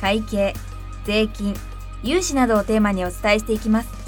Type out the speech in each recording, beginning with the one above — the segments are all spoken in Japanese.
会計税金融資などをテーマにお伝えしていきます。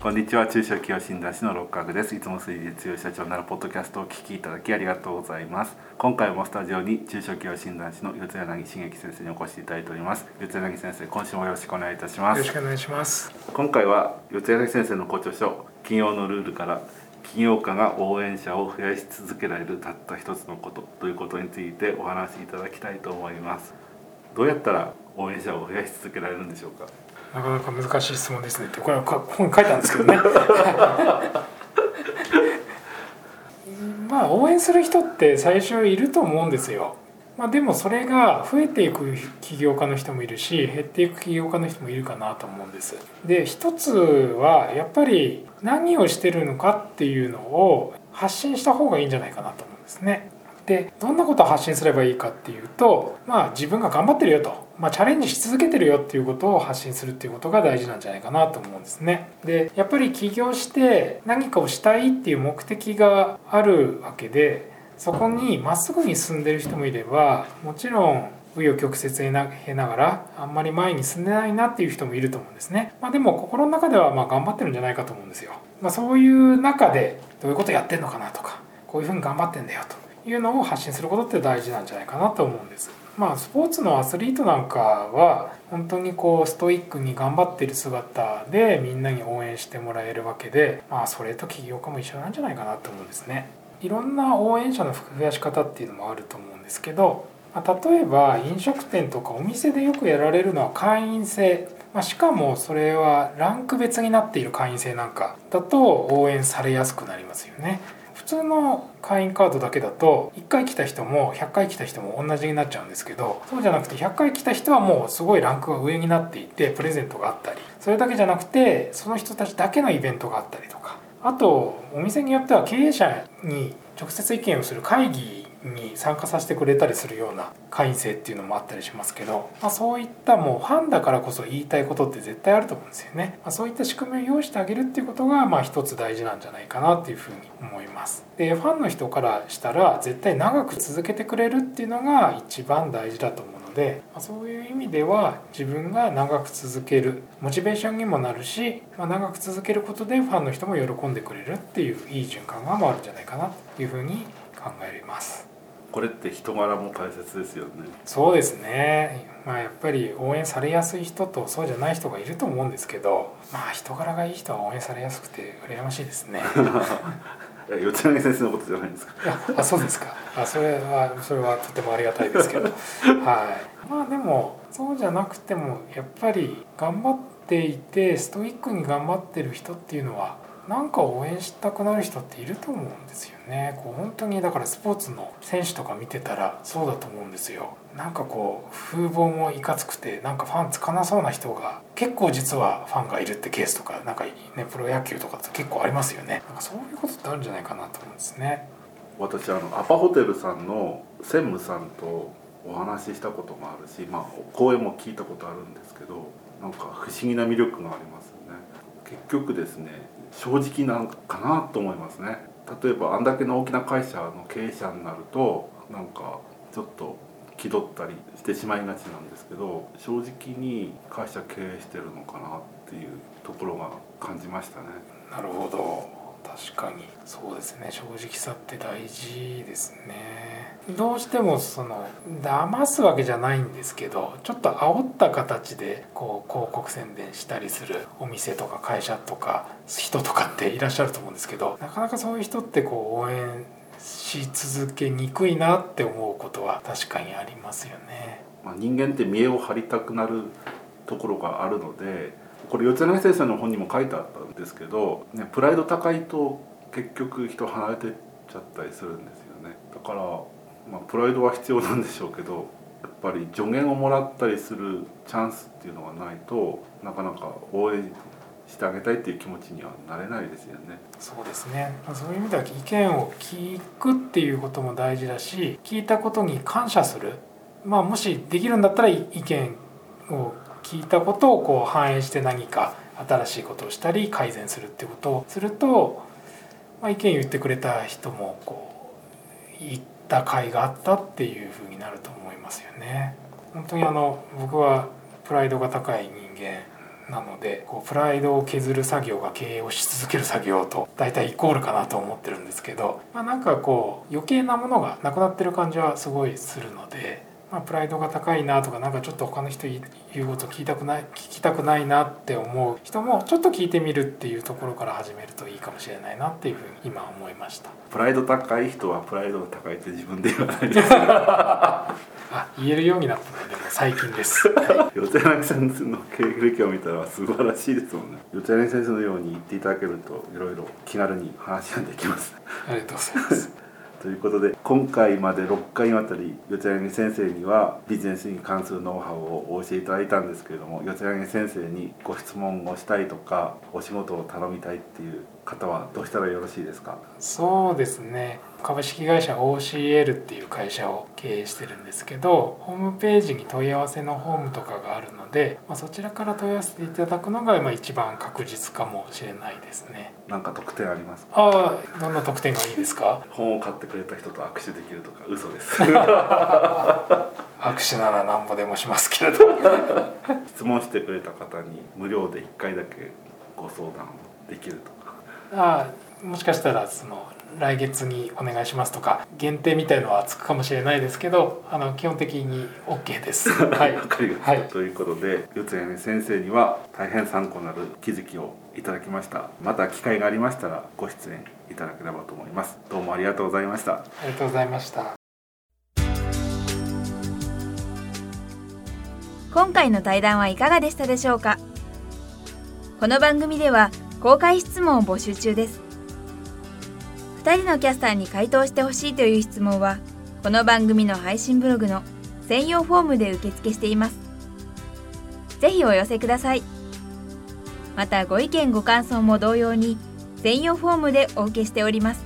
こんにちは。中小企業診断士の六角です。いつも数字で強い社長になるポッドキャストをお聞きいただきありがとうございます。今回もスタジオに中小企業診断士の四柳茂樹先生にお越しいただいております。四柳先生今週もよろしくお願いいたします。よろしくお願いします。今回は四柳先生のご著書企業のルールから企業家が応援者を増やし続けられるたった一つのことということについてお話しいただきたいと思いますどうやったら応援者を増やし続けられるんでしょうか？なかなか難しい質問ですねってこれは本に書いたんですけどね まあ応援する人って最初いると思うんですよまあ、でもそれが増えていく起業家の人もいるし減っていく起業家の人もいるかなと思うんです。で一つはやっぱり何をしてるのかっていうのを発信した方がいいんじゃないかなと思うんですね。でどんなことを発信すればいいかっていうとまあ自分が頑張ってるよと、まあ、チャレンジし続けてるよっていうことを発信するっていうことが大事なんじゃないかなと思うんですね。でやっぱり起業して何かをしたいっていう目的があるわけでそこにまっすぐに進んでる人もいればもちろん紆余曲折へながらあんまり前に進んでないなっていう人もいると思うんですね、まあ、でも心の中ではま頑張ってるんじゃないかと思うんですよ、まあ、そういう中でどういうことやってんのかなとかこういうふうに頑張ってんだよと。いうのを発信することって大事なんじゃないかなと思うんです。まあスポーツのアスリートなんかは本当にこうストイックに頑張ってる姿でみんなに応援してもらえるわけでまあそれと起業家も一緒なんじゃないかなと思うんですね。いろんな応援者の増やし方っていうのもあると思うんですけど、まあ、例えば飲食店とかお店でよくやられるのは会員制、まあ、しかもそれはランク別になっている会員制なんかだと応援されやすくなりますよね。普通の会員カードだけだと1回来た人も100回来た人も同じになっちゃうんですけどそうじゃなくて100回来た人はもうすごいランクが上になっていてプレゼントがあったりそれだけじゃなくてその人たちだけのイベントがあったりとか。あとお店によっては経営者に直接意見をする会議に参加させてくれたりするような会員制っていうのもあったりしますけど、まあ、そういったもうファンだからこそ言いたいことって絶対あると思うんですよね、まあ、そういった仕組みを用意してあげるっていうことがまあ一つ大事なんじゃないかなっていうふうに思いますでファンの人からしたら絶対長く続けてくれるっていうのが一番大事だと思うので、まあ、そういう意味では自分が長く続けるモチベーションにもなるし、まあ、長く続けることでファンの人も喜んでくれるっていういい循環が回るんじゃないかなというふうに考えます。これって人柄も大切ですよね。そうですね。まあやっぱり応援されやすい人とそうじゃない人がいると思うんですけど、まあ人柄がいい人は応援されやすくて羨ましいですね。四つ柳先生のことじゃないですか。あ、そうですか。あ、それはそれはとてもありがたいですけど、はい。まあでもそうじゃなくてもやっぱり頑張っていてストイックに頑張ってる人っていうのはなんか応援したくなる人っていると思うんですよね。こう本当にだからスポーツの選手とか見てたらそうだと思うんですよ。なんかこう風貌もいかつくてなんかファンつかなそうな人が結構実はファンがいるってケースとかなんかねプロ野球とかって結構ありますよね。なんかそういうことってあるんじゃないかなと思うんですね。私あのアパホテルさんの専務さんとお話ししたこともあるし、まあ、講演も聞いたことあるんですけどなんか不思議な魅力がありますよね。結局ですね正直なのかなと思いますね。例えばあんだけの大きな会社の経営者になるとなんかちょっと気取ったりしてしまいがちなんですけど正直に会社経営してるのかなっていうところが感じましたね。なるほど。確かに。そうですね。正直さって大事ですね。どうしてもその騙すわけじゃないんですけどちょっと煽った形でこう広告宣伝したりするお店とか会社とか人とかっていらっしゃると思うんですけどなかなかそういう人ってこう応援し続けにくいなって思うことは確かにありますよね。まあ、人間って見栄を張りたくなるところがあるのでこれ四谷先生の本にも書いてあったんですけど、ね、プライド高いと結局人離れてっちゃったりするんですよね。だから、まあ、プライドは必要なんでしょうけどやっぱり助言をもらったりするチャンスっていうのがないとなかなか応援してあげたいっていう気持ちにはなれないですよね。そうですね。そういう意味では意見を聞くっていうことも大事だし聞いたことに感謝する、まあ、もしできるんだったら意見を聞いたことをこう反映して何か新しいことをしたり改善するっていうことをすると、まあ、意見言ってくれた人もこう言った甲斐があったっていうふうになると思いますよね。本当にあの僕はプライドが高い人間なのでこうプライドを削る作業が経営をし続ける作業と大体イコールかなと思ってるんですけど、まあ、なんかこう余計なものがなくなってる感じはすごいするので。まあ、プライドが高いなとかなんかちょっと他の人言うこと聞いたくない聞きたくないなって思う人もちょっと聞いてみるっていうところから始めるといいかもしれないなっていうふうに今思いました。プライド高い人はプライドが高いって自分で言わない。ですあ言えるようになったのでも最近です、はい。四谷柳先生の経歴を見たら素晴らしいですもんね。四谷柳先生のように言っていただけるといろいろ気軽に話ができます。ありがとうございますということで今回まで6回にわたり四谷柳先生にはビジネスに関するノウハウをお教えいただいたんですけれども四谷柳先生にご質問をしたいとかお仕事を頼みたいっていう方はどうしたらよろしいですか？そうですね。株式会社 OCL っていう会社を経営してるんですけどホームページに問い合わせのフォームとかがあるので、まあ、そちらから問い合わせていただくのがまあ一番確実かもしれないですね。何か特典ありますか？ああどんな特典がいいですか？本を買ってくれた人と握手できるとか嘘です。握手ならなんぼでもしますけれど 質問してくれた方に無料で1回だけご相談できるとかああもしかしたらその来月にお願いしますとか限定みたいのはつくかもしれないですけどあの基本的に OK です。はい、わかりました、はい。ということで四谷先生には大変参考になる気づきをいただきました。また機会がありましたらご出演いただければと思います。どうもありがとうございました。ありがとうございました。今回の対談はいかがでしたでしょうか？この番組では公開質問を募集中です。2人のキャスターに回答してほしいという質問はこの番組の配信ブログの専用フォームで受付しています。ぜひお寄せください。またご意見ご感想も同様に専用フォームでお受けしております。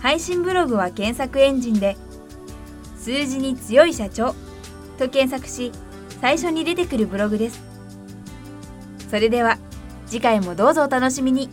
配信ブログは検索エンジンで数字に強い社長と検索し最初に出てくるブログです。それでは次回もどうぞお楽しみに。